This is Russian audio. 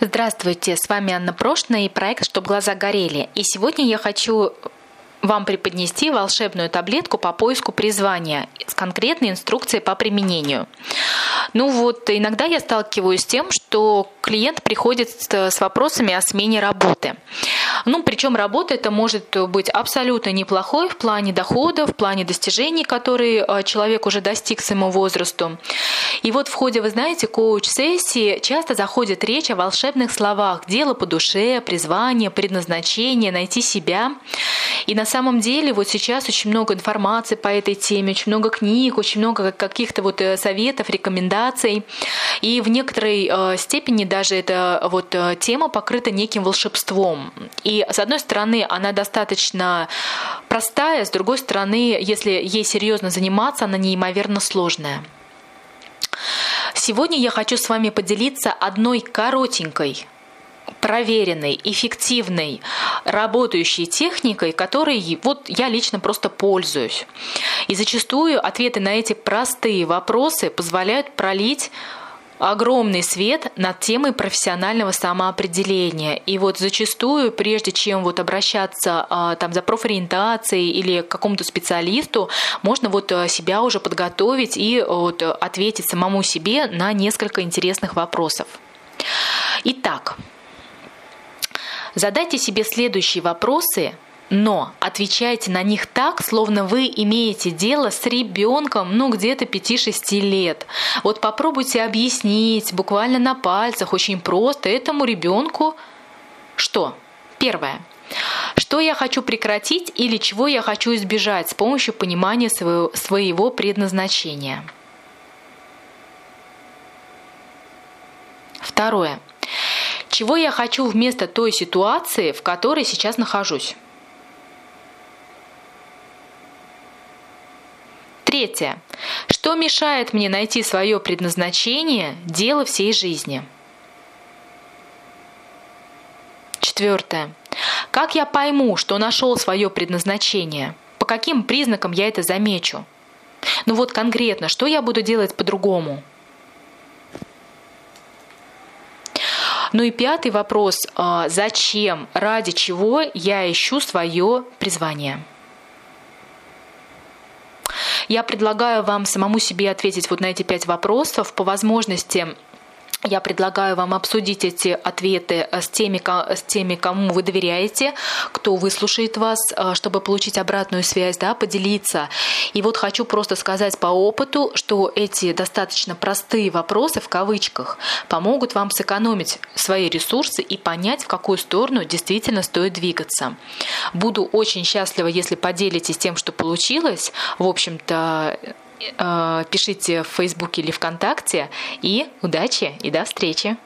Здравствуйте, с вами Анна Прошна и проект «Чтоб глаза горели». И сегодня я хочу вам преподнести волшебную таблетку по поиску призвания с конкретной инструкцией по применению. Ну вот, иногда я сталкиваюсь с тем, что клиент приходит с вопросами о смене работы. Ну, причем работа это может быть абсолютно неплохой в плане дохода, в плане достижений, которые э, человек уже достиг своему возрасту. И вот в ходе, вы знаете, коуч-сессии часто заходит речь о волшебных словах «дело по душе», «призвание», «предназначение», «найти себя». И на самом деле вот сейчас очень много информации по этой теме, очень много книг, очень много каких-то вот э, советов, рекомендаций. И в некоторой э, степени даже эта вот тема покрыта неким волшебством. И с одной стороны, она достаточно простая, с другой стороны, если ей серьезно заниматься, она неимоверно сложная. Сегодня я хочу с вами поделиться одной коротенькой проверенной, эффективной, работающей техникой, которой вот я лично просто пользуюсь. И зачастую ответы на эти простые вопросы позволяют пролить огромный свет над темой профессионального самоопределения. И вот зачастую, прежде чем вот обращаться а, там за профориентацией или к какому-то специалисту, можно вот а, себя уже подготовить и вот ответить самому себе на несколько интересных вопросов. Итак, задайте себе следующие вопросы но отвечайте на них так, словно вы имеете дело с ребенком, ну, где-то 5-6 лет. Вот попробуйте объяснить буквально на пальцах, очень просто, этому ребенку что? Первое. Что я хочу прекратить или чего я хочу избежать с помощью понимания своего, своего предназначения? Второе. Чего я хочу вместо той ситуации, в которой сейчас нахожусь? Третье. Что мешает мне найти свое предназначение, дело всей жизни? Четвертое. Как я пойму, что нашел свое предназначение? По каким признакам я это замечу? Ну вот конкретно, что я буду делать по-другому? Ну и пятый вопрос. А, зачем, ради чего я ищу свое призвание? Я предлагаю вам самому себе ответить вот на эти пять вопросов. По возможности я предлагаю вам обсудить эти ответы с теми, с теми, кому вы доверяете, кто выслушает вас, э, чтобы получить обратную связь, да, поделиться. И вот хочу просто сказать по опыту, что эти достаточно простые вопросы в кавычках помогут вам сэкономить свои ресурсы и понять, в какую сторону действительно стоит двигаться. Буду очень счастлива, если поделитесь тем, что получилось. В общем-то, пишите в Фейсбуке или ВКонтакте. И удачи и до встречи!